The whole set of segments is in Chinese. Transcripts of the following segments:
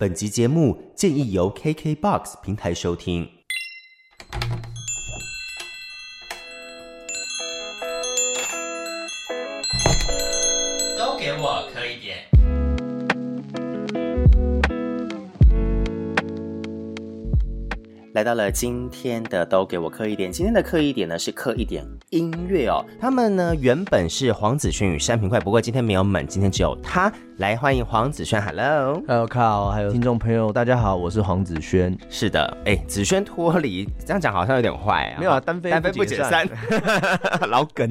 本集节目建议由 KKBOX 平台收听。来到了今天的都给我刻一点，今天的刻一点呢是刻一点音乐哦。他们呢原本是黄子轩与山平快，不过今天没有们，今天只有他。来欢迎黄子轩，Hello，Hello Carl，还有听众朋友，大家好，我是黄子轩。是的，哎，子轩脱离这样讲好像有点坏啊。没有啊，单飞单飞不解散，老梗。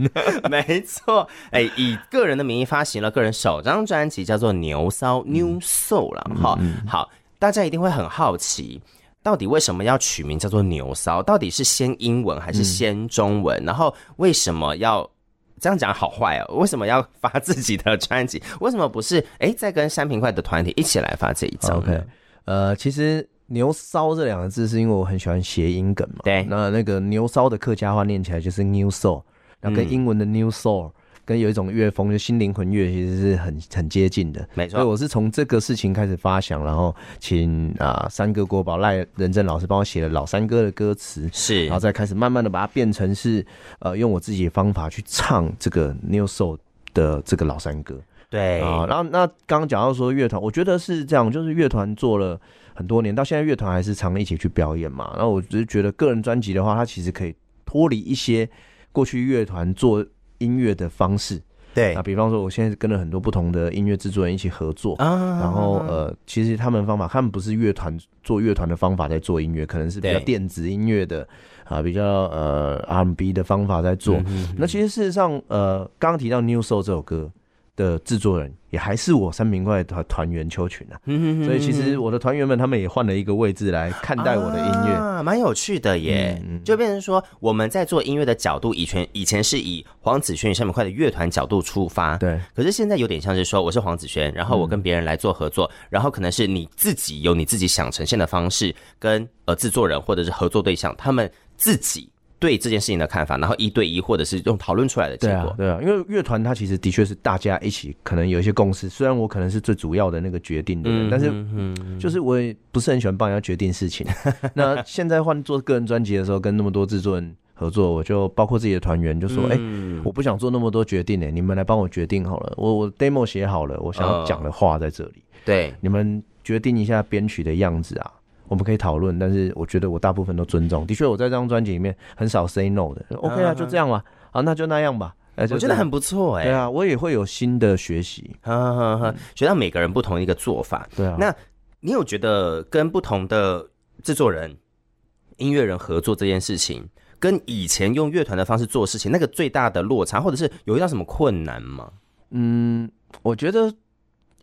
没错，哎，以个人的名义发行了个人首张专辑，叫做《牛骚 New Soul》了。哈，好，大家一定会很好奇。到底为什么要取名叫做牛骚？到底是先英文还是先中文？嗯、然后为什么要这样讲？好坏哦？为什么要发自己的专辑？为什么不是哎，再跟山平快的团体一起来发这一张？OK，呃，其实牛骚这两个字是因为我很喜欢谐音梗嘛。对，那那个牛骚的客家话念起来就是 New Soul，然后跟英文的 New Soul。嗯跟有一种乐风，就新灵魂乐，其实是很很接近的。没错，所以我是从这个事情开始发想，然后请啊、呃、山哥国宝赖仁正老师帮我写了老三哥的歌词，是，然后再开始慢慢的把它变成是呃用我自己的方法去唱这个 New Soul 的这个老三哥。对啊，然后那刚刚讲到说乐团，我觉得是这样，就是乐团做了很多年，到现在乐团还是常一起去表演嘛。然后我只是觉得个人专辑的话，它其实可以脱离一些过去乐团做。音乐的方式，对啊，比方说，我现在跟了很多不同的音乐制作人一起合作，啊、然后呃，其实他们方法，他们不是乐团做乐团的方法在做音乐，可能是比较电子音乐的啊，比较呃 R&B 的方法在做。那其实事实上，呃，刚刚提到《New Soul》这首歌。的制作人也还是我三明怪团团员邱群啊，所以其实我的团员们他们也换了一个位置来看待我的音乐，啊，蛮有趣的耶。嗯、就变成说我们在做音乐的角度，以前以前是以黄子轩与山平快的乐团角度出发，对。可是现在有点像是说，我是黄子轩，然后我跟别人来做合作，嗯、然后可能是你自己有你自己想呈现的方式，跟呃制作人或者是合作对象他们自己。对这件事情的看法，然后一对一或者是用讨论出来的结果。对啊，对啊，因为乐团它其实的确是大家一起可能有一些共识，虽然我可能是最主要的那个决定的人，嗯、但是就是我也不是很喜欢帮人家决定事情。那现在换做个人专辑的时候，跟那么多制作人合作，我就包括自己的团员就说：“哎、嗯欸，我不想做那么多决定呢，你们来帮我决定好了。我我 demo 写好了，我想要讲的话在这里，呃、对，你们决定一下编曲的样子啊。”我们可以讨论，但是我觉得我大部分都尊重。的确，我在这张专辑里面很少 say no 的。OK 啊，就这样吧。好，那就那样吧。我觉得很不错哎。对啊，我也会有新的学习。哈哈哈，学到每个人不同一个做法。对啊。那你有觉得跟不同的制作人、音乐人合作这件事情，跟以前用乐团的方式做事情，那个最大的落差，或者是有遇到什么困难吗？嗯，我觉得。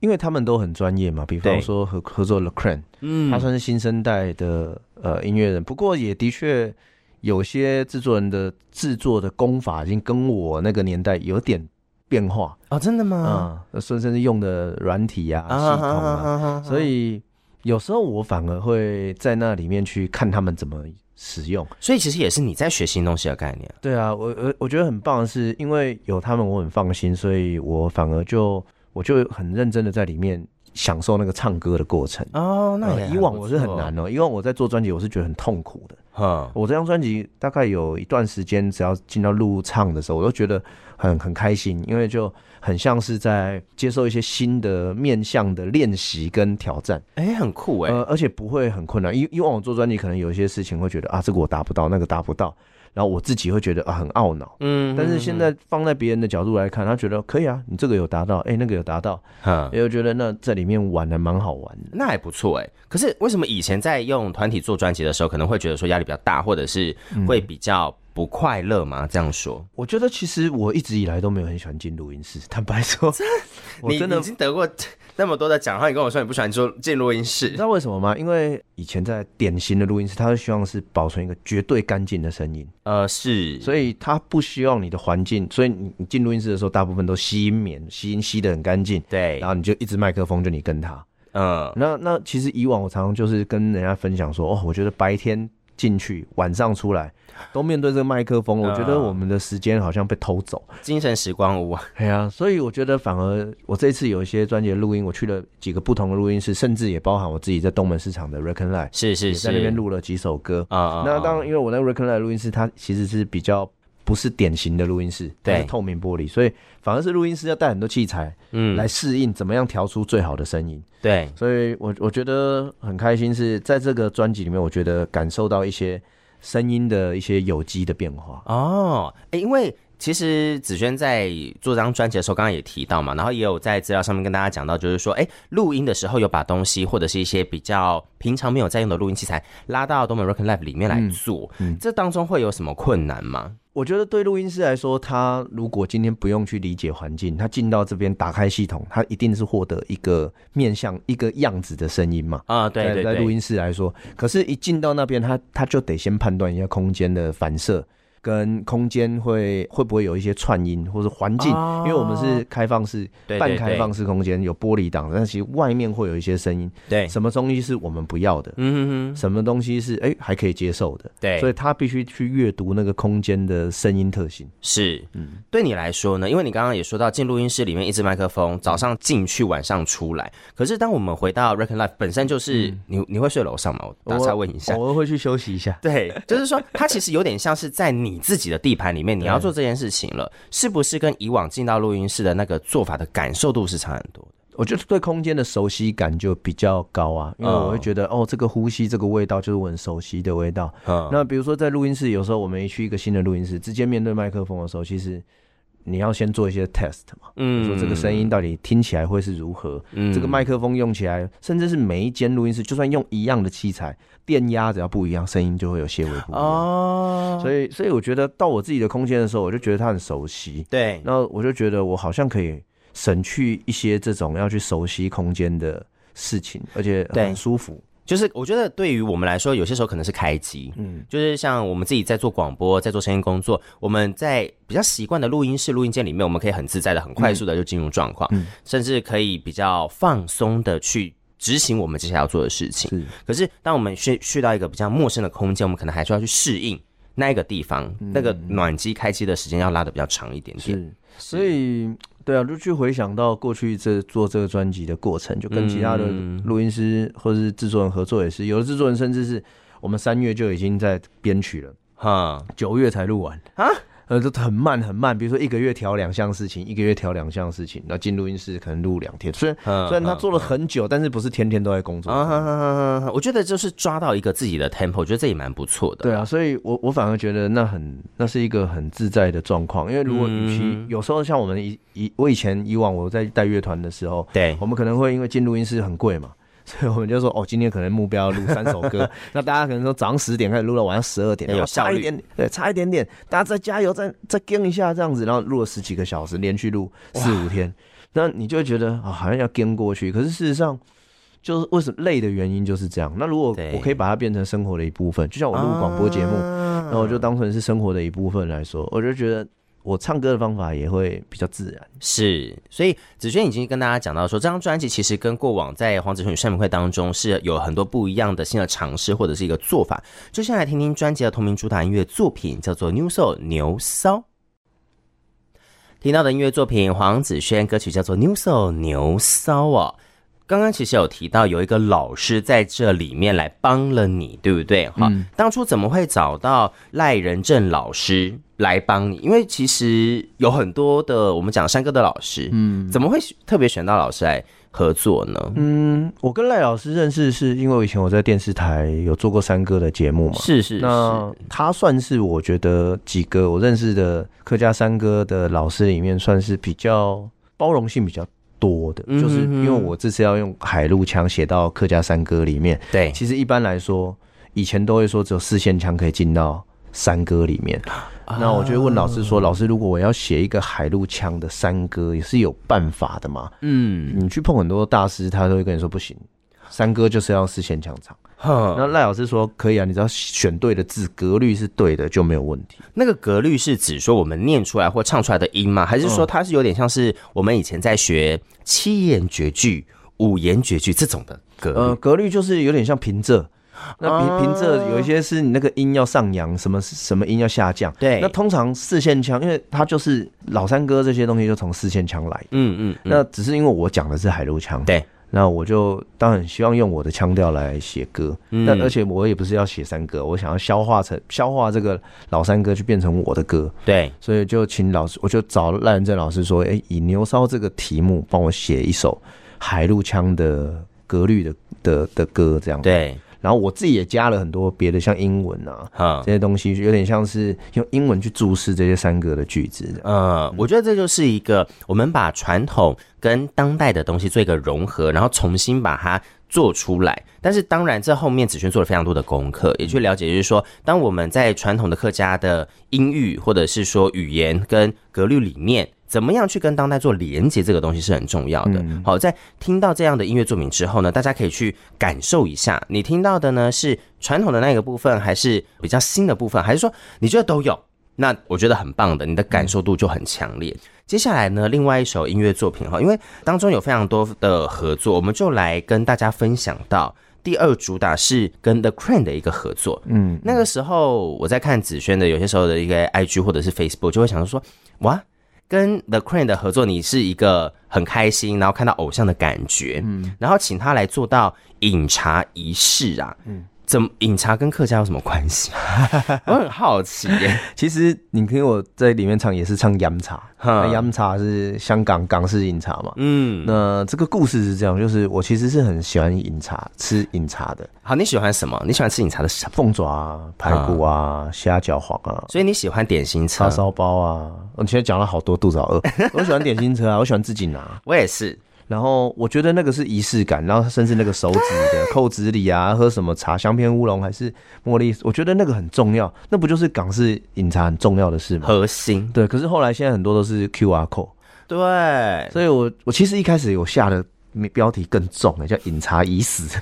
因为他们都很专业嘛，比方说合合作 l e c r a n 嗯，他算是新生代的呃音乐人，不过也的确有些制作人的制作的功法已经跟我那个年代有点变化哦，真的吗？嗯，甚至是用的软体呀、啊、系统啊，啊啊啊所以有时候我反而会在那里面去看他们怎么使用，所以其实也是你在学新东西的概念。对啊，我我我觉得很棒的是，因为有他们，我很放心，所以我反而就。我就很认真的在里面享受那个唱歌的过程哦。那以往我是很难哦，以往我在做专辑，我是觉得很痛苦的。哈，我这张专辑大概有一段时间，只要进到录唱的时候，我都觉得很很开心，因为就很像是在接受一些新的面向的练习跟挑战。哎、欸，很酷哎、欸，呃，而且不会很困难。以以往我做专辑，可能有一些事情会觉得啊，这个我达不到，那个达不到。然后我自己会觉得啊很懊恼，嗯，但是现在放在别人的角度来看，他觉得可以啊，你这个有达到，哎，那个有达到，哈，也有觉得那在里面玩的蛮好玩的，那还不错哎。可是为什么以前在用团体做专辑的时候，可能会觉得说压力比较大，或者是会比较不快乐吗？这样说，我觉得其实我一直以来都没有很喜欢进录音室，坦白说，你真的 已经得过。那么多的奖，然后你跟我说你不喜欢做进录音室，你知道为什么吗？因为以前在典型的录音室，他会希望是保存一个绝对干净的声音，呃，是，所以他不希望你的环境，所以你你进录音室的时候，大部分都吸音棉，吸音吸的很干净，对，然后你就一直麦克风，就你跟他，嗯，那那其实以往我常常就是跟人家分享说，哦，我觉得白天进去，晚上出来 都面对这个麦克风，我觉得我们的时间好像被偷走，精神时光屋啊。对啊，所以我觉得反而我这次有一些专辑的录音，我去了几个不同的录音室，甚至也包含我自己在东门市场的 Reckon Live，是是是，在那边录了几首歌啊。那当然，因为我那个 Reckon Live 录音室，它其实是比较。不是典型的录音室，对，是透明玻璃，所以反而是录音师要带很多器材，嗯，来适应怎么样调出最好的声音。对，所以我我觉得很开心，是在这个专辑里面，我觉得感受到一些声音的一些有机的变化。哦，欸，因为其实子轩在做这张专辑的时候，刚刚也提到嘛，然后也有在资料上面跟大家讲到，就是说，哎，录音的时候有把东西或者是一些比较平常没有在用的录音器材拉到东门 Rock Live 里面来做，嗯，嗯，这当中会有什么困难吗？我觉得对录音师来说，他如果今天不用去理解环境，他进到这边打开系统，他一定是获得一个面向、一个样子的声音嘛。啊，对对对，在录音室来说，可是一进到那边，他他就得先判断一下空间的反射。跟空间会会不会有一些串音，或者环境？因为我们是开放式、半开放式空间，有玻璃挡，但其实外面会有一些声音。对，什么东西是我们不要的？嗯哼哼，什么东西是哎还可以接受的？对，所以他必须去阅读那个空间的声音特性。是，嗯，对你来说呢？因为你刚刚也说到进录音室里面一支麦克风，早上进去，晚上出来。可是当我们回到 Reckon Life 本身就是你你会睡楼上吗？我打岔问一下，我会去休息一下。对，就是说它其实有点像是在你。你自己的地盘里面，你要做这件事情了，是不是跟以往进到录音室的那个做法的感受度是差很多的？我觉得对空间的熟悉感就比较高啊，因为我会觉得，哦，这个呼吸，这个味道就是我很熟悉的味道。嗯，那比如说在录音室，有时候我们一去一个新的录音室，直接面对麦克风的时候，其实。你要先做一些 test 嘛，嗯，说这个声音到底听起来会是如何？嗯，这个麦克风用起来，甚至是每一间录音室，就算用一样的器材，电压只要不一样，声音就会有些微不一样。哦，所以，所以我觉得到我自己的空间的时候，我就觉得它很熟悉。对，那我就觉得我好像可以省去一些这种要去熟悉空间的事情，而且很舒服。就是我觉得对于我们来说，有些时候可能是开机，嗯，就是像我们自己在做广播，在做声音工作，我们在比较习惯的录音室、录音间里面，我们可以很自在的、很快速的就进入状况，嗯，甚至可以比较放松的去执行我们接下来要做的事情。是，可是当我们去去到一个比较陌生的空间，我们可能还需要去适应那一个地方，嗯，那个暖机开机的时间要拉的比较长一点点。是，所以。对啊，就去回想到过去这做这个专辑的过程，就跟其他的录音师或者是制作人合作也是，有的制作人甚至是我们三月就已经在编曲了，哈，九月才录完啊。呃，都很慢很慢，比如说一个月调两项事情，一个月调两项事情，那进录音室可能录两天。虽然虽然他做了很久，但是不是天天都在工作。我觉得就是抓到一个自己的 tempo，我觉得这也蛮不错的。对啊，所以我我反而觉得那很那是一个很自在的状况，因为如果与其有时候像我们以以我以前以往我在带乐团的时候，对，我们可能会因为进录音室很贵嘛。所以我们就说，哦，今天可能目标录三首歌，那大家可能说早上十点开始录到晚上十二点，有差一点点，对，差一点点，大家再加油，再再跟一下这样子，然后录了十几个小时，连续录四五天，那你就会觉得啊、哦，好像要跟过去。可是事实上，就是为什么累的原因就是这样。那如果我可以把它变成生活的一部分，就像我录广播节目，那我就当成是生活的一部分来说，我就觉得。我唱歌的方法也会比较自然，是，所以子轩已经跟大家讲到说，这张专辑其实跟过往在黄子轩与单明会当中是有很多不一样的新的尝试或者是一个做法。就先来听听专辑的同名主打音乐作品，叫做《New Soul 牛骚》。听到的音乐作品，黄子轩歌曲叫做《New Soul 牛骚》哦。刚刚其实有提到有一个老师在这里面来帮了你，对不对？哈、嗯，当初怎么会找到赖仁正老师来帮你？因为其实有很多的我们讲山歌的老师，嗯，怎么会特别选到老师来合作呢？嗯，我跟赖老师认识是因为我以前我在电视台有做过山歌的节目嘛，是是是，那他算是我觉得几个我认识的客家山歌的老师里面算是比较包容性比较多的，就是因为我这次要用海陆腔写到客家山歌里面。对，其实一般来说，以前都会说只有四线腔可以进到山歌里面。那我就问老师说：“老师，如果我要写一个海陆腔的山歌，也是有办法的吗？”嗯，你去碰很多大师，他都会跟你说不行，山歌就是要四线腔唱。那赖老师说可以啊，你只要选对的字，格律是对的就没有问题。那个格律是指说我们念出来或唱出来的音吗？还是说它是有点像是我们以前在学七言绝句、五言绝句这种的格律？呃，格律就是有点像平仄，那平平仄有一些是你那个音要上扬，什么什么音要下降。对，那通常四线腔，因为它就是老山歌这些东西就从四线腔来。嗯嗯，那只是因为我讲的是海陆腔。对。那我就当然希望用我的腔调来写歌，嗯，但而且我也不是要写山歌，我想要消化成消化这个老山歌，去变成我的歌，对，所以就请老师，我就找赖仁正老师说，哎、欸，以牛骚这个题目帮我写一首海陆腔的格律的的的歌，这样对。然后我自己也加了很多别的，像英文啊，哈，这些东西有点像是用英文去注释这些山歌的句子。嗯，我觉得这就是一个我们把传统跟当代的东西做一个融合，然后重新把它做出来。但是当然，这后面子轩做了非常多的功课，也去了解，就是说，当我们在传统的客家的音域或者是说语言跟格律里面。怎么样去跟当代做连接？这个东西是很重要的。好，在听到这样的音乐作品之后呢，大家可以去感受一下，你听到的呢是传统的那个部分，还是比较新的部分，还是说你觉得都有？那我觉得很棒的，你的感受度就很强烈。接下来呢，另外一首音乐作品哈，因为当中有非常多的合作，我们就来跟大家分享到第二主打是跟 The Crane 的一个合作。嗯，那个时候我在看子轩的有些时候的一个 IG 或者是 Facebook，就会想说哇。跟 The Crane 的合作，你是一个很开心，然后看到偶像的感觉，嗯，然后请他来做到饮茶仪式啊，嗯。怎么饮茶跟客家有什么关系？我很好奇耶。其实你听我在里面唱也是唱饮茶，饮茶是香港港式饮茶嘛。嗯，那这个故事是这样，就是我其实是很喜欢饮茶、吃饮茶的。好，你喜欢什么？你喜欢吃饮茶的什么？凤爪啊、排骨啊、虾饺黄啊。所以你喜欢点心车、叉烧包啊？我现在讲了好多，肚子好饿。我喜欢点心车啊，我喜欢自己拿。我也是。然后我觉得那个是仪式感，然后甚至那个手指的扣子里啊，喝什么茶，香片乌龙还是茉莉，我觉得那个很重要。那不就是港式饮茶很重要的事吗？核心。对，可是后来现在很多都是 QR code。对，所以我我其实一开始有下的标题更重的，叫饮茶已死。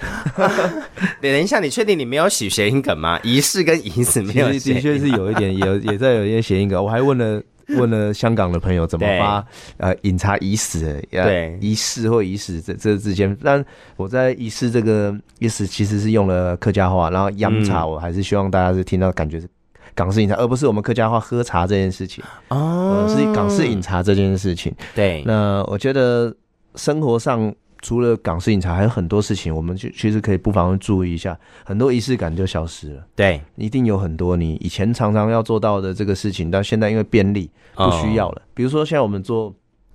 等一下，你确定你没有写谐音梗吗？仪式跟已死没有？的确是有一点，有也在有一些谐音梗。我还问了。问了香港的朋友怎么发呃饮茶已死，对。仪式或已死这这之间，但我在仪式这个意思其实是用了客家话，然后饮茶我还是希望大家是听到感觉是港式饮茶，而不是我们客家话喝茶这件事情。哦，是港式饮茶这件事情。对，那我觉得生活上。除了港式饮茶，还有很多事情，我们就其实可以不妨注意一下，很多仪式感就消失了。对，一定有很多你以前常常要做到的这个事情，到现在因为便利不需要了。哦、比如说，现在我们做，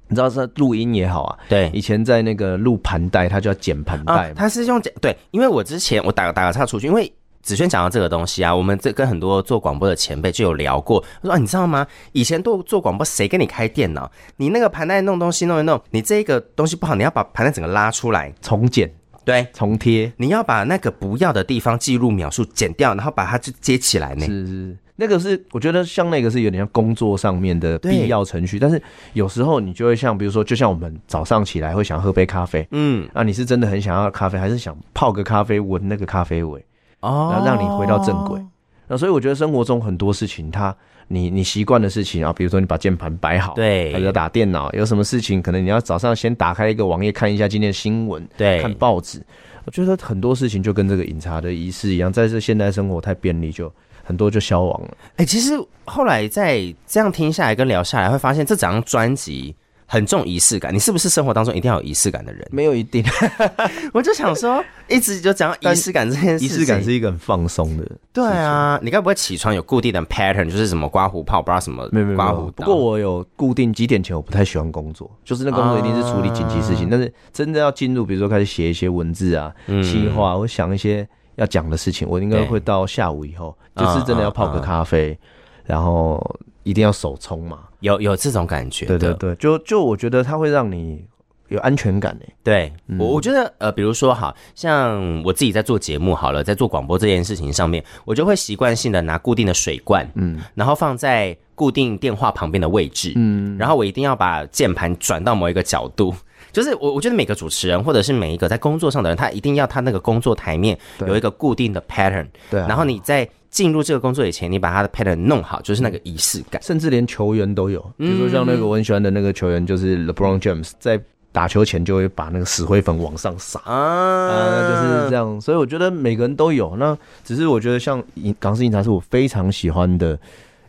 你知道是录音也好啊，对，以前在那个录盘带，它就要剪盘带，它是用剪，对，因为我之前我打个打个岔出去，因为。子轩讲到这个东西啊，我们这跟很多做广播的前辈就有聊过。他说啊，你知道吗？以前做做广播，谁给你开电脑？你那个盘带弄东西弄一弄，你这个东西不好，你要把盘带整个拉出来重剪，对，重贴。你要把那个不要的地方记录描述剪掉，然后把它就接起来呢。是是，那个是我觉得像那个是有点像工作上面的必要程序，但是有时候你就会像比如说，就像我们早上起来会想喝杯咖啡，嗯，啊你是真的很想要咖啡，还是想泡个咖啡闻那个咖啡味？哦，然后让你回到正轨。那所以我觉得生活中很多事情，它你你习惯的事情啊，比如说你把键盘摆好，对，还有打电脑，有什么事情可能你要早上先打开一个网页看一下今天的新闻，对，看报纸。我觉得很多事情就跟这个饮茶的仪式一样，在这现代生活太便利，就很多就消亡了。哎、欸，其实后来在这样听下来跟聊下来，会发现这整张专辑。很重仪式感，你是不是生活当中一定要有仪式感的人？没有一定，我就想说，一直就讲仪式感这件事。仪式感是一个很放松的。对啊，你该不会起床有固定的 pattern，就是什么刮胡泡，不知道什么没有没有刮胡。不过我有固定几点前，我不太喜欢工作，就是那工作一定是处理紧急事情。但是真的要进入，比如说开始写一些文字啊、计划，我想一些要讲的事情，我应该会到下午以后，就是真的要泡个咖啡，然后。一定要手冲嘛？有有这种感觉？对对对，就就我觉得它会让你有安全感诶。对，嗯、我我觉得呃，比如说哈像我自己在做节目好了，在做广播这件事情上面，我就会习惯性的拿固定的水罐，嗯，然后放在固定电话旁边的位置，嗯，然后我一定要把键盘转到某一个角度，就是我我觉得每个主持人或者是每一个在工作上的人，他一定要他那个工作台面有一个固定的 pattern，对，然后你在。进入这个工作以前，你把他的 pattern 弄好，就是那个仪式感，甚至连球员都有。比如说像那个我很喜欢的那个球员，就是 LeBron James，在打球前就会把那个死灰粉往上撒啊，就是这样。所以我觉得每个人都有。那只是我觉得像饮港式饮茶是我非常喜欢的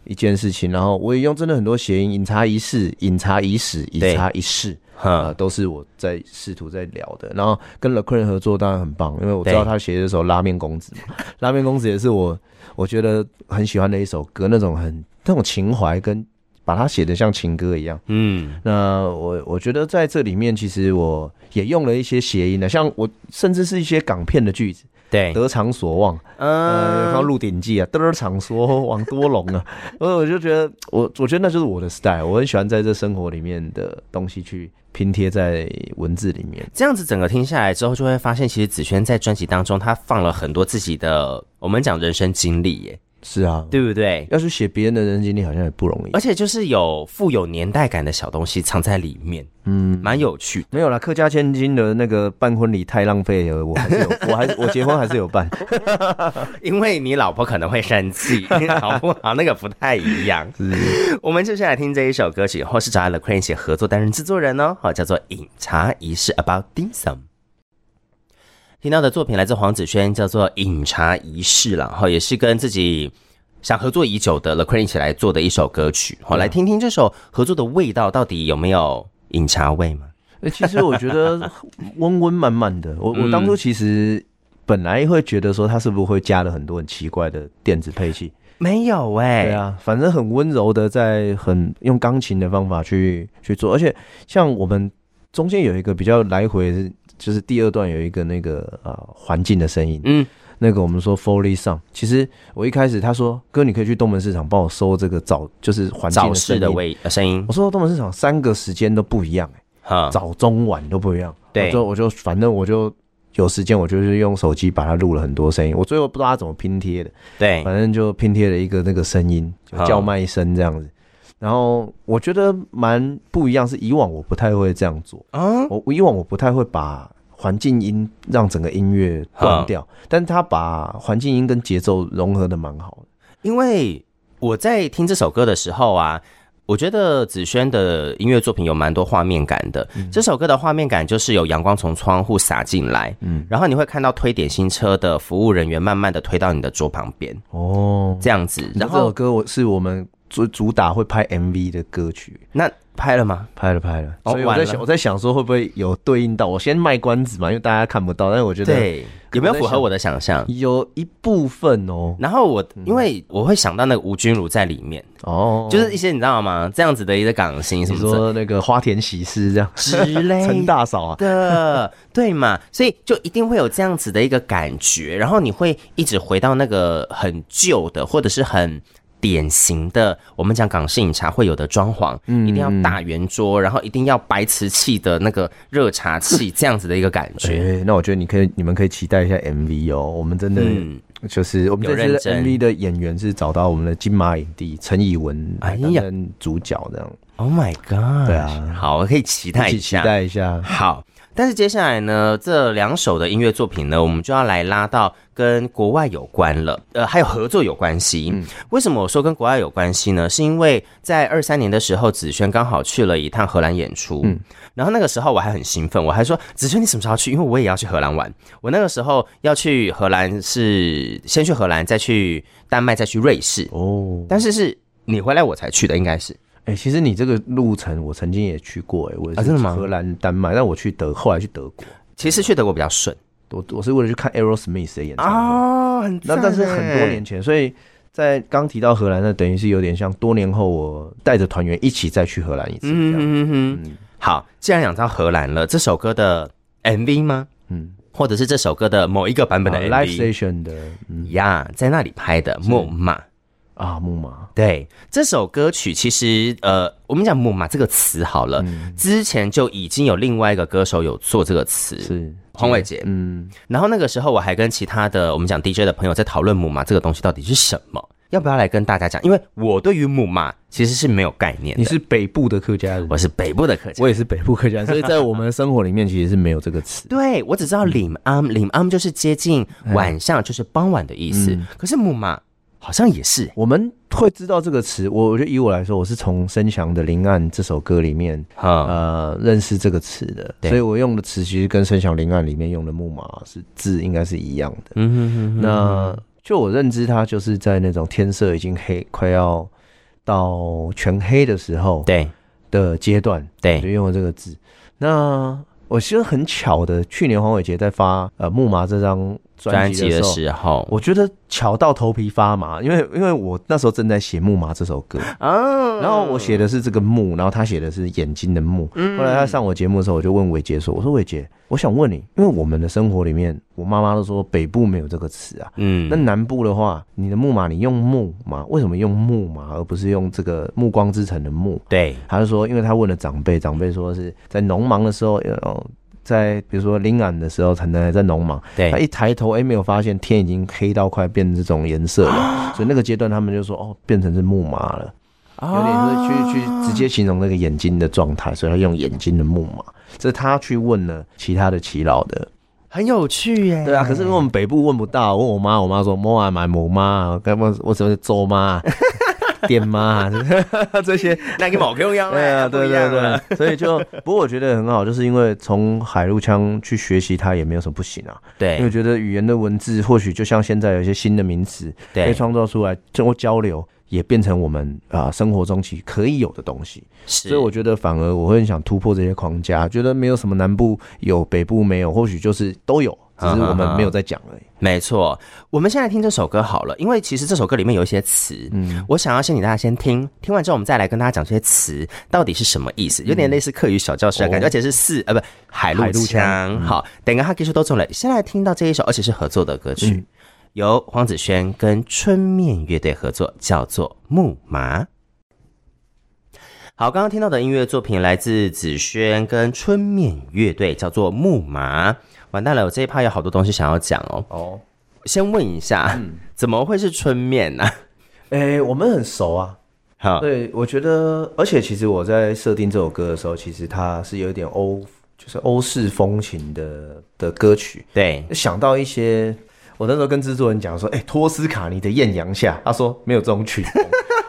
一件事情。然后我也用真的很多谐音，饮茶一式、饮茶仪式、饮茶仪式啊，都是我在试图在聊的。然后跟 LeCraine 合作当然很棒，因为我知道他写的时候拉面公子嘛，拉面公子也是我我觉得很喜欢的一首歌，那种很那种情怀跟。把它写的像情歌一样，嗯，那我我觉得在这里面，其实我也用了一些谐音的，像我甚至是一些港片的句子，对，得偿所望，嗯，像《鹿鼎记》啊，得偿所望多龙啊，所以我就觉得，我我觉得那就是我的 style，我很喜欢在这生活里面的东西去拼贴在文字里面，这样子整个听下来之后，就会发现，其实子萱在专辑当中，他放了很多自己的，我们讲人生经历耶。是啊，对不对？要是写别人的人生经历，好像也不容易。而且就是有富有年代感的小东西藏在里面，嗯，蛮有趣。没有啦，客家千金的那个办婚礼太浪费了，我还是有，我还是我结婚还是有办，因为你老婆可能会生气，好不好？那个不太一样。我们接下来听这一首歌曲，或是找 LeCraine 写合作担任制作人哦，好，叫做《饮茶仪式》，About Dim Sum。听到的作品来自黄子轩，叫做《饮茶仪式》了，哈，也是跟自己想合作已久的 LeCraine 一起来做的一首歌曲，好，来听听这首合作的味道到底有没有饮茶味吗？欸，其实我觉得 温温满满的。我我当初其实本来会觉得说他是不是会加了很多很奇怪的电子配器，没有哎，对啊，反正很温柔的在很用钢琴的方法去去做，而且像我们中间有一个比较来回。就是第二段有一个那个呃环境的声音，嗯，那个我们说 Foley Sound。其实我一开始他说哥，你可以去东门市场帮我搜这个早，就是环境的声的味声音。我说东门市场三个时间都不一样，早中晚都不一样。对，我就我就反正我就有时间，我就是用手机把它录了很多声音。我最后不知道他怎么拼贴的，对，反正就拼贴了一个那个声音，就叫卖声这样子。然后我觉得蛮不一样，是以往我不太会这样做啊。我以往我不太会把环境音让整个音乐断掉，但他把环境音跟节奏融合的蛮好的。因为我在听这首歌的时候啊，我觉得子轩的音乐作品有蛮多画面感的。这首歌的画面感就是有阳光从窗户洒进来，嗯，然后你会看到推点心车的服务人员慢慢的推到你的桌旁边，哦，这样子。然后这首歌我是我们。主主打会拍 MV 的歌曲，那拍了吗？拍了，拍了。所以我在想，我在想说会不会有对应到？我先卖关子嘛，因为大家看不到。但是我觉得对，有没有符合我的想象？有一部分哦。然后我因为我会想到那个吴君如在里面哦，就是一些你知道吗？这样子的一个港星，什么说那个花田喜事这样之类，陈大嫂啊的，对嘛？所以就一定会有这样子的一个感觉，然后你会一直回到那个很旧的，或者是很。典型的，我们讲港式饮茶会有的装潢，嗯，一定要大圆桌，然后一定要白瓷器的那个热茶器，这样子的一个感觉。欸，那我觉得你可以，你们可以期待一下 MV 哦。我们真的就是我们这次 MV 的演员是找到我们的金马影帝陈以文来当主角，这样。Oh my god！对啊，好，我可以期待一下，期待一下。好。但是接下来呢，这两首的音乐作品呢，我们就要来拉到跟国外有关了，呃，还有合作有关系。嗯，为什么我说跟国外有关系呢？是因为在二三年的时候，子轩刚好去了一趟荷兰演出，嗯，然后那个时候我还很兴奋，我还说子轩你什么时候去？因为我也要去荷兰玩。我那个时候要去荷兰是先去荷兰，再去丹麦，再去瑞士。哦，但是是你回来我才去的，应该是。哎、欸，其实你这个路程我曾经也去过、欸，哎，我是荷兰、丹麦，但我去德，后来去德国，其实去德国比较顺，我我是为了去看 Aerosmith 的演唱会。啊，很那但是很多年前，所以在刚提到荷兰，那等于是有点像多年后我带着团员一起再去荷兰一次。嗯嗯嗯。嗯。好，既然讲到荷兰了，这首歌的 MV 吗？嗯，或者是这首歌的某一个版本的 Live Station 的呀，yeah, 在那里拍的木马。啊，木马，对，这首歌曲，其实呃，我们讲木马这个词好了，嗯，之前就已经有另外一个歌手有做这个词，是黄伟杰，嗯，然后那个时候我还跟其他的我们讲 DJ 的朋友在讨论木马这个东西到底是什么，要不要来跟大家讲？因为我对于木马其实是没有概念的。你是北部的客家人，我是北部的客家人，我也是北部客家人，所以在我们的生活里面其实是没有这个词。对，我只知道 lim am lim am 就是接近晚上，就是傍晚的意思，嗯，可是木马。好像也是。我们会知道这个词，我我觉得以我来说，我是从申祥的《临案》这首歌里面，呃，认识这个词的。所以我用的词其实跟申祥《临案》里面用的木马是字应该是一样的。嗯哼哼哼。那就我认知，它就是在那种天色已经黑，快要到全黑的时候，对的阶段，对，就用了这个字。那我其实很巧的，去年黄伟杰在发呃《木马》这张专辑的时候，我觉得巧到头皮发麻，因为因为我那时候正在写《木马》这首歌啊，然后我写的是这个木，然后他写的是眼睛的木。后来他上我节目的时候，我就问伟杰说：“我说伟杰，我想问你，因为我们的生活里面，我妈妈都说北部没有这个词啊，嗯，那南部的话，你的木马你用木吗？为什么用木马而不是用这个暮光之城的木？对，他就说，因为他问了长辈，长辈说是在农忙的时候，呃。”在比如说临安的时候，可能还在农忙，对，他一抬头，哎、欸，没有发现天已经黑到快变成这种颜色了，啊、所以那个阶段他们就说，哦，变成是木马了，啊、有点是去去直接形容那个眼睛的状态，所以他用眼睛的木马。这他去问了其他的耆老的，很有趣耶。对啊，可是我们北部问不到，问我妈，我妈说木啊买母妈，干嘛我怎么做妈？点嘛，这些那个毛用样对啊，对对对，所以就不过我觉得很好，就是因为从海陆腔去学习它也没有什么不行啊。对，因为觉得语言的文字或许就像现在有一些新的名词，可以创造出来，通过交流也变成我们啊生活中其实可以有的东西。所以我觉得反而我会很想突破这些框架，觉得没有什么南部有北部没有，或许就是都有。只是我们没有在讲而已。没错，我们先来听这首歌好了，因为其实这首歌里面有一些词，嗯，我想要先给大家先听，听完之后我们再来跟大家讲这些词到底是什么意思，有点类似课余小教室的感觉，而且是四呃不海陆腔。好，等一下他技术都中了，先来听到这一首，而且是合作的歌曲，由黄子轩跟春面乐队合作，叫做《木马》。好，刚刚听到的音乐作品来自子轩跟春面乐队，叫做《木马》。完蛋了，我这一趴有好多东西想要讲哦。哦，先问一下，嗯、怎么会是春面呢、啊？哎、欸，我们很熟啊。好，对，我觉得，而且其实我在设定这首歌的时候，其实它是有点欧，就是欧式风情的的歌曲。对，想到一些，我那时候跟制作人讲说，哎、欸，托斯卡尼的艳阳下，他说没有这种曲风。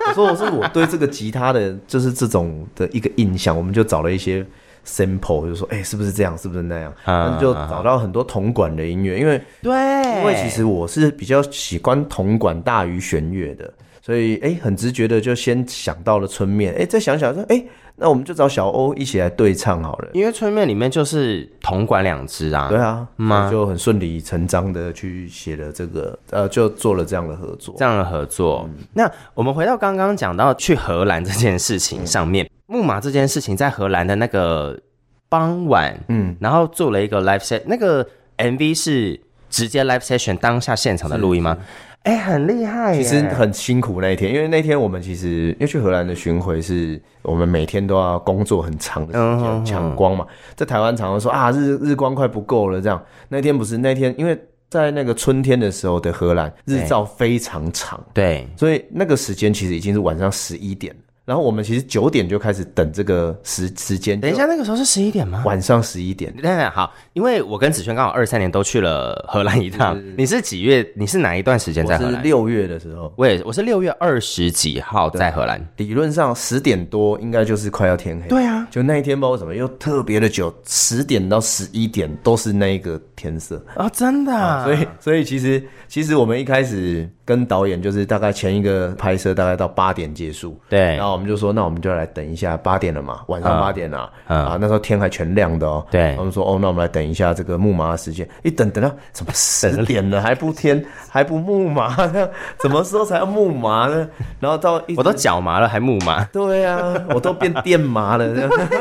我说我是我对这个吉他的就是这种的一个印象，我们就找了一些。Simple 就说，哎、欸，是不是这样？是不是那样？嗯，就找到很多铜管的音乐，因为对，因为其实我是比较喜欢铜管大于弦乐的，所以哎、欸，很直觉的就先想到了春面，哎、欸，再想想说，哎、欸，那我们就找小欧一起来对唱好了，因为春面里面就是铜管两只啊，对啊，嗯，就很顺理成章的去写了这个，呃，就做了这样的合作，这样的合作。嗯、那我们回到刚刚讲到去荷兰这件事情上面。嗯木马这件事情在荷兰的那个傍晚，嗯，然后做了一个 live set，那个 MV 是直接 live session 当下现场的录音吗？哎、欸，很厉害，其实很辛苦那一天，因为那天我们其实因为去荷兰的巡回是我们每天都要工作很长的时间抢光嘛，在台湾常常说啊日日光快不够了这样，那天不是那天，因为在那个春天的时候的荷兰日照非常长，对，所以那个时间其实已经是晚上十一点。然后我们其实九点就开始等这个时时间。等一下，那个时候是十一点吗？晚上十一点。等等，好，因为我跟子轩刚好二三年都去了荷兰一趟。你是几月？你是哪一段时间在荷兰？六月的时候。我也我是六月二十几号在荷兰。理论上十点多应该就是快要天黑。对啊，就那一天不知道怎么又特别的久，十点到十一点都是那一个天色啊，真的啊。所以所以其实其实我们一开始跟导演就是大概前一个拍摄大概到八点结束。对，然后。我们就说，那我们就来等一下，八点了嘛，晚上八点了，嗯，啊，那时候天还全亮的哦。对，我们说，哦，那我们来等一下这个木马的时间。一等等到怎么十点了 还不天还不木马？什么时候才要木马呢？然后到我都脚麻了还木马？对啊，我都变电麻了，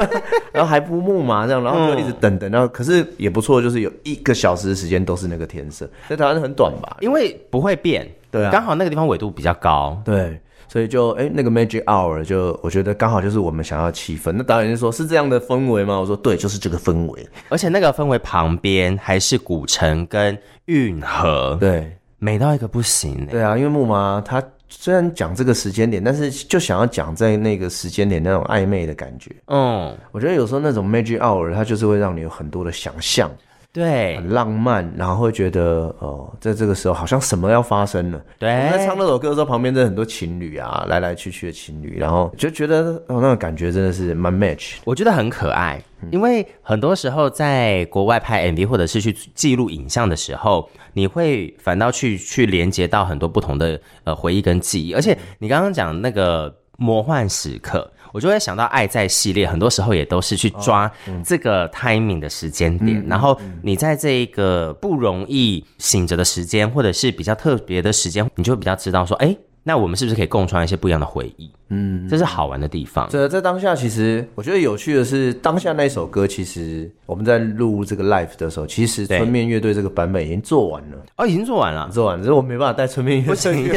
然后还不木马这样，然后就一直等等，然后可是也不错，就是有一个小时的时间都是那个天色，在台湾很短吧？因为不会变，对啊，刚好那个地方纬度比较高，对。所以就哎、欸，那个 Magic Hour 就我觉得刚好就是我们想要的气氛。那导演就说：“是这样的氛围吗？”我说：“对，就是这个氛围。”而且那个氛围旁边还是古城跟运河，对，美到一个不行。对啊，因为木马他虽然讲这个时间点，但是就想要讲在那个时间点那种暧昧的感觉。嗯，我觉得有时候那种 Magic Hour 它就是会让你有很多的想象。对，很浪漫，然后会觉得哦，在这个时候好像什么要发生了。对，我在唱那首歌的时候，旁边真的很多情侣啊，来来去去的情侣，然后就觉得哦，那个感觉真的是蛮 match，我觉得很可爱。因为很多时候在国外拍 MV 或者是去记录影像的时候，你会反倒去去连接到很多不同的呃回忆跟记忆，而且你刚刚讲那个魔幻时刻，我就会想到爱在系列，很多时候也都是去抓这个 timing 的时间点，然后你在这一个不容易醒着的时间，或者是比较特别的时间，你就会比较知道说，哎。那我们是不是可以共创一些不一样的回忆？嗯，这是好玩的地方。这在当下，其实我觉得有趣的是，当下那首歌，其实我们在录这个 live 的时候，其实春面乐队这个版本已经做完了。哦，已经做完了，做完了。只是我没办法带春面乐队，不行，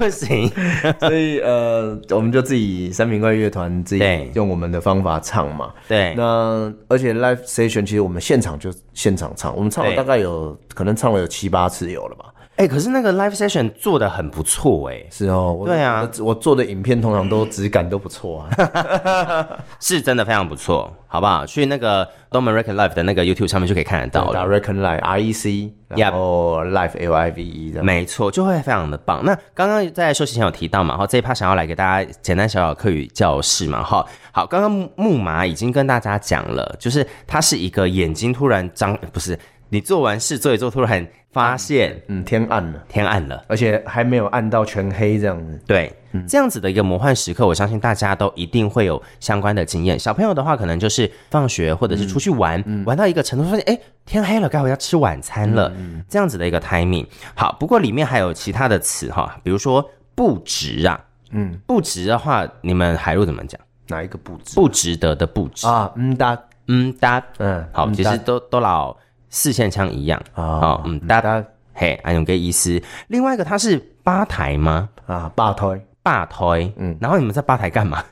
不行。所以呃，我们就自己三明怪乐团自己用我们的方法唱嘛。对。那而且 live session 其实我们现场就现场唱，我们唱了大概有可能唱了有七八次有了吧。哎、欸，可是那个 live session 做的很不错哎、欸，是哦，对啊我，我做的影片通常都质感都不错啊，是真的非常不错，好不好？去那个 Domo Record Live 的那个 YouTube 上面就可以看得到了，Record Live R E C，然后 Live L I V E 的，没错，就会非常的棒。那刚刚在休息前有提到嘛，哈，这一趴想要来给大家简单小小课语教室嘛，哈，好，刚刚木马已经跟大家讲了，就是他是一个眼睛突然张，不是。你做完事做一做，突然发现，嗯，天暗了，天暗了，而且还没有暗到全黑这样子。对，嗯，这样子的一个魔幻时刻，我相信大家都一定会有相关的经验。小朋友的话，可能就是放学或者是出去玩，嗯，玩到一个程度，发现哎，天黑了，该回家吃晚餐了，嗯，这样子的一个 timing。好，不过里面还有其他的词哈，比如说不值啊，嗯，不值的话，你们海陆怎么讲？哪一个不值？不值得的不值啊？嗯哒，嗯哒，嗯，好，其实都都老。四线腔一样啊，哦、嗯，大家嘿，还有个意思。另外一个，它是吧台吗？啊，吧台，吧台，嗯。然后你们在吧台干嘛？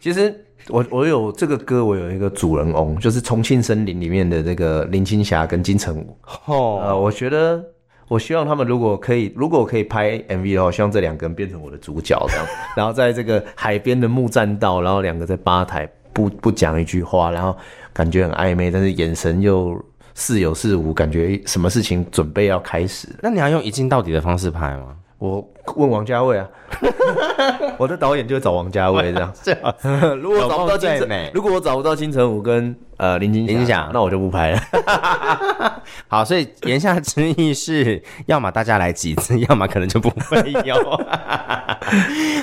其实我我有这个歌，我有一个主人翁，就是《重庆森林》里面的这个林青霞跟金城武。哦，呃，我觉得我希望他们如果可以，如果可以拍 MV 的话，希望这两个人变成我的主角这样。然后在这个海边的木栈道，然后两个在吧台不不讲一句话，然后感觉很暧昧，但是眼神又。似有似无，感觉什么事情准备要开始。那你要用一镜到底的方式拍吗？我问王家卫啊，我的导演就会找王家卫这样。如果找不到金城，如果我找不到金城武跟呃林青林霞，那我就不拍了。好，所以言下之意是，要么大家来几次，要么可能就不会有。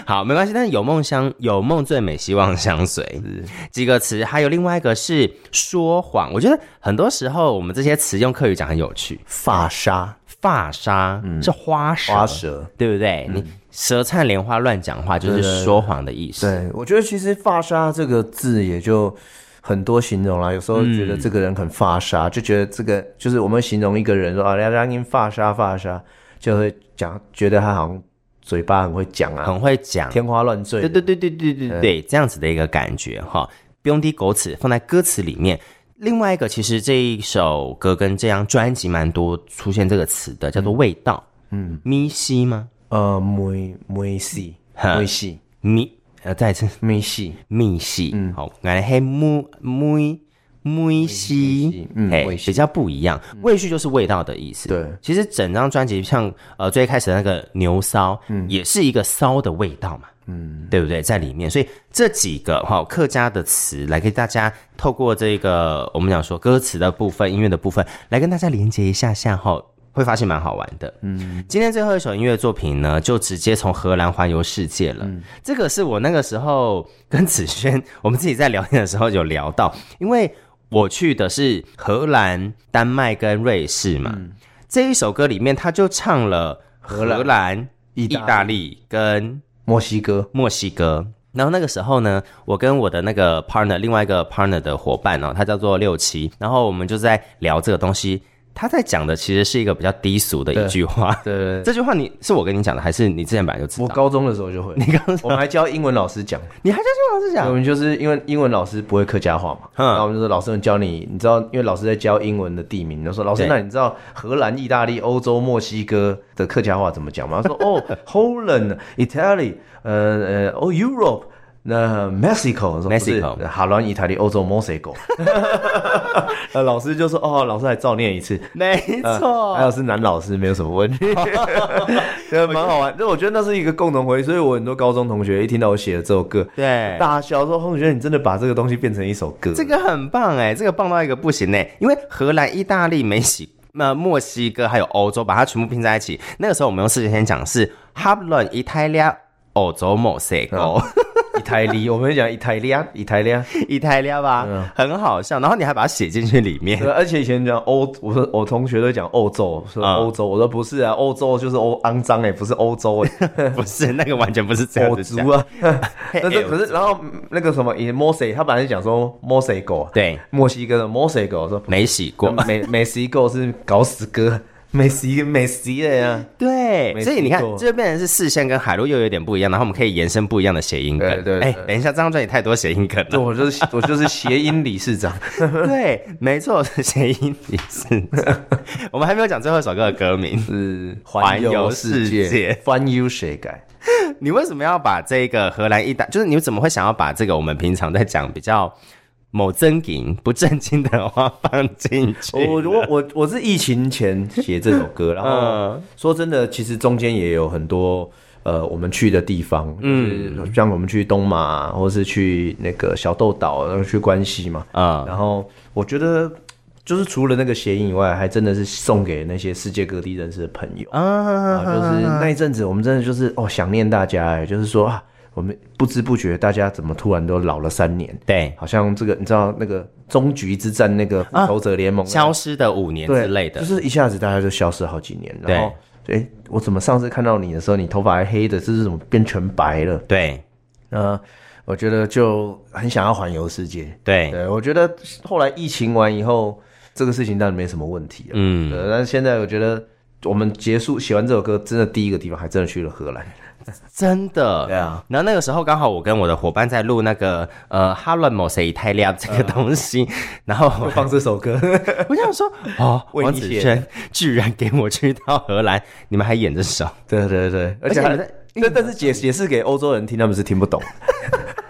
好，没关系。但是有梦相有梦最美，希望相随。是几个词，还有另外一个是说谎。我觉得很多时候我们这些词用客语讲很有趣。发纱。发纱、嗯、是花舌，花舌对不对？嗯、你舌灿莲花乱讲话就是说谎的意思。对，我觉得其实发纱这个字也就很多形容啦。有时候觉得这个人很发沙，嗯、就觉得这个就是我们形容一个人说啊，人家因发沙发沙，就会讲觉得他好像嘴巴很会讲啊，很会讲，天花乱坠。对对对对对对对，对，这样子的一个感觉哈。不用滴狗词放在歌词里面。另外一个，其实这一首歌跟这张专辑蛮多出现这个词的，叫做味道。嗯，咪西吗？呃，咪咪西，咪西。咪，呃，再一次。咪西。咪西。嗯，好，来嘿咪咪咪西，嗯，比较不一样。味序就是味道的意思。对，其实整张专辑像呃最开始那个牛骚，嗯，也是一个骚的味道嘛。嗯，对不对？在里面，所以这几个哈、哦、客家的词来给大家透过这个我们讲说歌词的部分、音乐的部分来跟大家连接一下下哈、哦，会发现蛮好玩的。嗯，今天最后一首音乐作品呢，就直接从荷兰环游世界了。嗯，这个是我那个时候跟子轩我们自己在聊天的时候有聊到，因为我去的是荷兰、丹麦跟瑞士嘛。嗯、这一首歌里面，他就唱了荷兰、意大利跟。墨西哥，墨西哥。然后那个时候呢，我跟我的那个 partner，另外一个 partner 的伙伴哦，他叫做六七，然后我们就在聊这个东西。他在讲的其实是一个比较低俗的一句话。对，对，对，这句话你是我跟你讲的，还是你之前本来就知道？我高中的时候就会。你刚我们还教英文老师讲，你还教英文老师讲？我们就是因为英文老师不会客家话嘛，嗯、然后我们就说老师们教你，你知道，因为老师在教英文的地名，就说老师，那你知道荷兰、意大利、欧洲、墨西哥的客家话怎么讲吗？他说哦，Holland、Italy，呃呃，哦，Europe。那 Mexico，Mexico，哈伦、意大利、欧洲、墨西哥。呃，老师就说：“哦，老师还照念一次，没错。还有是男老师，没有什么问题，对，蛮好玩。就我觉得那是一个共同回忆，所以我很多高中同学一听到我写的这首歌，对，大笑说：‘同学，你真的把这个东西变成一首歌？’这个很棒哎，这个棒到一个不行哎，因为荷兰、意大利、美西、那墨西哥还有欧洲，把它全部拼在一起。那个时候我们用四线讲是哈伦、意大利、欧洲、墨西哥。”意大利，我们讲意大利啊，意大利啊，意大利吧，嗯、很好笑。然后你还把它写进去里面，而且以前讲欧，我说我同学都讲欧洲，说欧洲，嗯、我说不是啊，欧洲就是欧肮脏哎，不是欧洲哎，不是那个完全不是这样子讲。啊。但是可是然后那个什么，以墨西，他本来是讲说墨西哥，对，墨西哥的墨西哥，说没洗过，没没洗过是搞死哥。美食美食的呀，对，所以你看，这就变成是视线跟海陆又有点不一样，然后我们可以延伸不一样的谐音梗。对对，哎，等一下，这张专辑太多谐音梗了。我就是 我就是谐音理事长。对，没错，是谐音理事长。我们还没有讲最后一首歌的歌名是《环游世界》，环游世界。你为什么要把这个荷兰意大，就是你怎么会想要把这个我们平常在讲比较？某真经不正经的话放进去。我我我我是疫情前写这首歌，然后说真的，其实中间也有很多呃我们去的地方，嗯，像我们去东马，或是去那个小豆岛，然后去关西嘛，啊，然后我觉得就是除了那个谐音以外，还真的是送给那些世界各地认识的朋友。啊，就是那一阵子我们真的就是哦想念大家哎，就是说啊。我们不知不觉，大家怎么突然都老了三年？对，好像这个你知道那个终局之战那个复仇者联盟、啊、消失的五年之类的，就是一下子大家就消失好几年。然后，哎，我怎么上次看到你的时候，你头发还黑的，这是怎么变全白了？对，呃，我觉得就很想要环游世界。对，对我觉得后来疫情完以后，这个事情当然没什么问题了。嗯，但是现在我觉得我们结束写完这首歌，真的第一个地方还真的去了荷兰。真的，对啊。然后那个时候刚好我跟我的伙伴在录那个呃哈伦某谁 Italia 这个东西，呃、然后放这首歌，我想说哦，王子轩居然给我去到荷兰，你们还演这首，对对对，而且还在，但但是解解释给欧洲人听，他们是听不懂。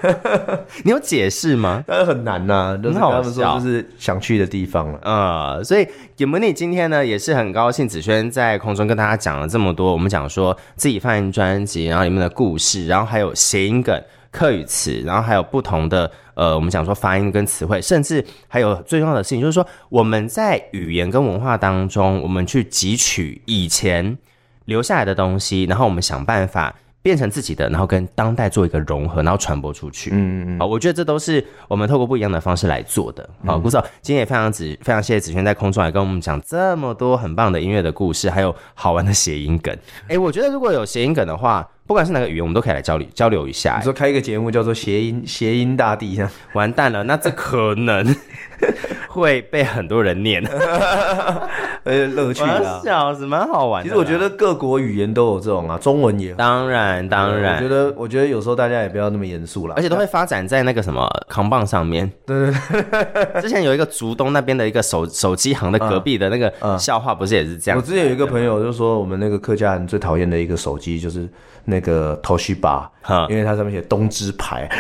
你有解释吗？但是很难呐、啊，就是他们说就是想去的地方了。呃，所以 Gemini 今天呢也是很高兴，子轩在空中跟大家讲了这么多。我们讲说自己发行专辑，然后里面的故事，然后还有谐音梗、客语词，然后还有不同的呃，我们讲说发音跟词汇，甚至还有最重要的事情，就是说我们在语言跟文化当中，我们去汲取以前留下来的东西，然后我们想办法。变成自己的，然后跟当代做一个融合，然后传播出去。嗯嗯嗯。好，我觉得这都是我们透过不一样的方式来做的。好，顾总，今天也非常子，非常谢谢子轩在空中来跟我们讲这么多很棒的音乐的故事，还有好玩的谐音梗。哎，我觉得如果有谐音梗的话，不管是哪个语言，我们都可以来交流交流一下。你说开一个节目叫做谐音谐音大地，完蛋了，那这可能。会被很多人念，呃，乐趣啊，笑是蛮好玩的。其实我觉得各国语言都有这种啊，中文也当然当然。我觉得我觉得有时候大家也不要那么严肃了，而且都会发展在那个什么扛棒上面。对对对，之前有一个竹东那边的一个手手机行的隔壁的那个笑话，不是也是这样？我之前有一个朋友就说，我们那个客家人最讨厌的一个手机就是那个 Toshiba，因为它上面写东芝牌。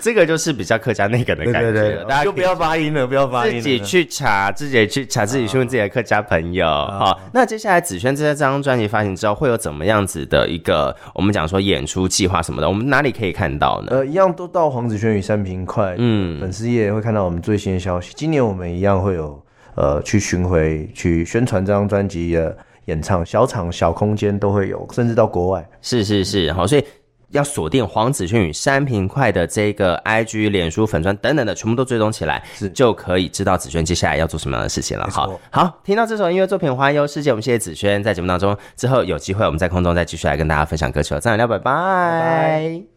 这个就是比较客家那个的感觉。对对对，大家就不要发音了，不要发音了，自己去查，自己去查，自己去问自己的客家朋友。好，那接下来子轩这张专辑发行之后，会有怎么样子的一个我们讲说演出计划什么的？我们哪里可以看到呢？呃，一样都到黄子轩与三平快，嗯，粉丝页会看到我们最新的消息。今年我们一样会有呃去巡回去宣传这张专辑的演唱，小场小空间都会有，甚至到国外。是是是，好，所以。要锁定黄子轩与三平快的这个 IG、脸书粉砖等等的，全部都追踪起来，是就可以知道子轩接下来要做什么样的事情了。好，好，听到这首音乐作品《环游世界》，我们谢谢子轩在节目当中，之后有机会我们在空中再继续来跟大家分享歌曲了。再聊，拜拜。拜拜。